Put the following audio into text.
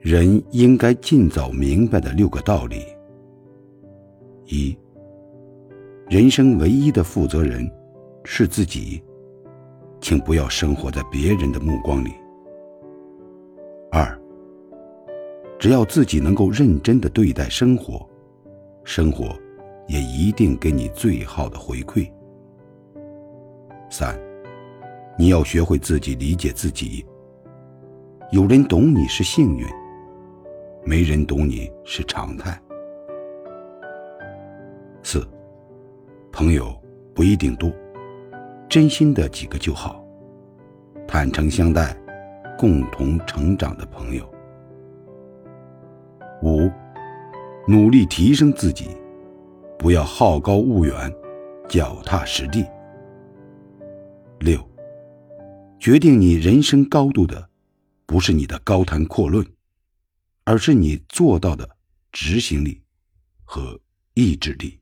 人应该尽早明白的六个道理：一、人生唯一的负责人是自己，请不要生活在别人的目光里；二、只要自己能够认真的对待生活，生活也一定给你最好的回馈；三、你要学会自己理解自己，有人懂你是幸运。没人懂你是常态。四，朋友不一定多，真心的几个就好，坦诚相待，共同成长的朋友。五，努力提升自己，不要好高骛远，脚踏实地。六，决定你人生高度的，不是你的高谈阔论。而是你做到的执行力和意志力。